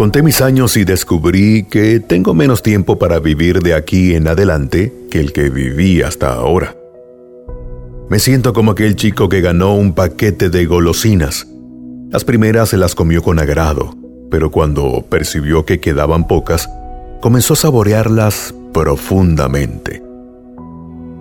Conté mis años y descubrí que tengo menos tiempo para vivir de aquí en adelante que el que viví hasta ahora. Me siento como aquel chico que ganó un paquete de golosinas. Las primeras se las comió con agrado, pero cuando percibió que quedaban pocas, comenzó a saborearlas profundamente.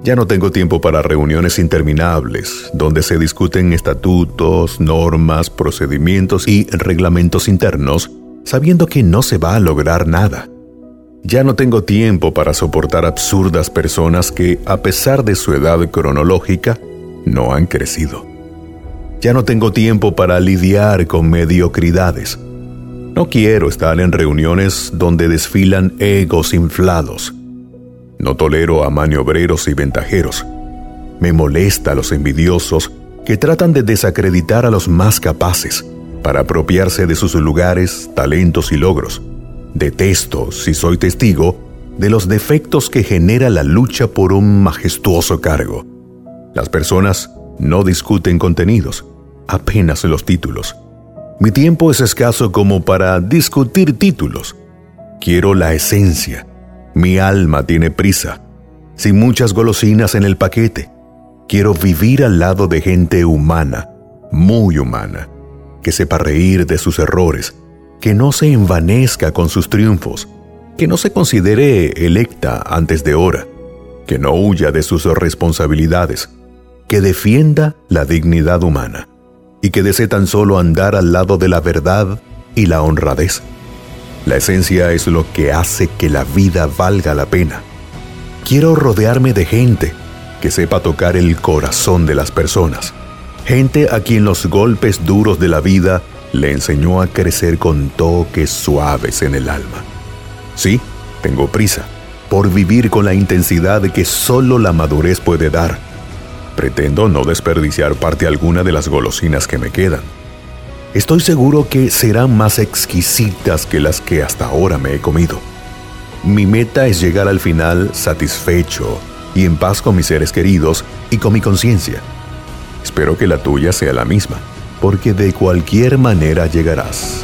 Ya no tengo tiempo para reuniones interminables, donde se discuten estatutos, normas, procedimientos y reglamentos internos sabiendo que no se va a lograr nada. Ya no tengo tiempo para soportar absurdas personas que, a pesar de su edad cronológica, no han crecido. Ya no tengo tiempo para lidiar con mediocridades. No quiero estar en reuniones donde desfilan egos inflados. No tolero a maniobreros y ventajeros. Me molesta a los envidiosos que tratan de desacreditar a los más capaces para apropiarse de sus lugares, talentos y logros. Detesto, si soy testigo, de los defectos que genera la lucha por un majestuoso cargo. Las personas no discuten contenidos, apenas los títulos. Mi tiempo es escaso como para discutir títulos. Quiero la esencia. Mi alma tiene prisa, sin muchas golosinas en el paquete. Quiero vivir al lado de gente humana, muy humana que sepa reír de sus errores, que no se envanezca con sus triunfos, que no se considere electa antes de hora, que no huya de sus responsabilidades, que defienda la dignidad humana y que desee tan solo andar al lado de la verdad y la honradez. La esencia es lo que hace que la vida valga la pena. Quiero rodearme de gente que sepa tocar el corazón de las personas gente a quien los golpes duros de la vida le enseñó a crecer con toques suaves en el alma. Sí, tengo prisa por vivir con la intensidad que solo la madurez puede dar. Pretendo no desperdiciar parte alguna de las golosinas que me quedan. Estoy seguro que serán más exquisitas que las que hasta ahora me he comido. Mi meta es llegar al final satisfecho y en paz con mis seres queridos y con mi conciencia. Espero que la tuya sea la misma, porque de cualquier manera llegarás.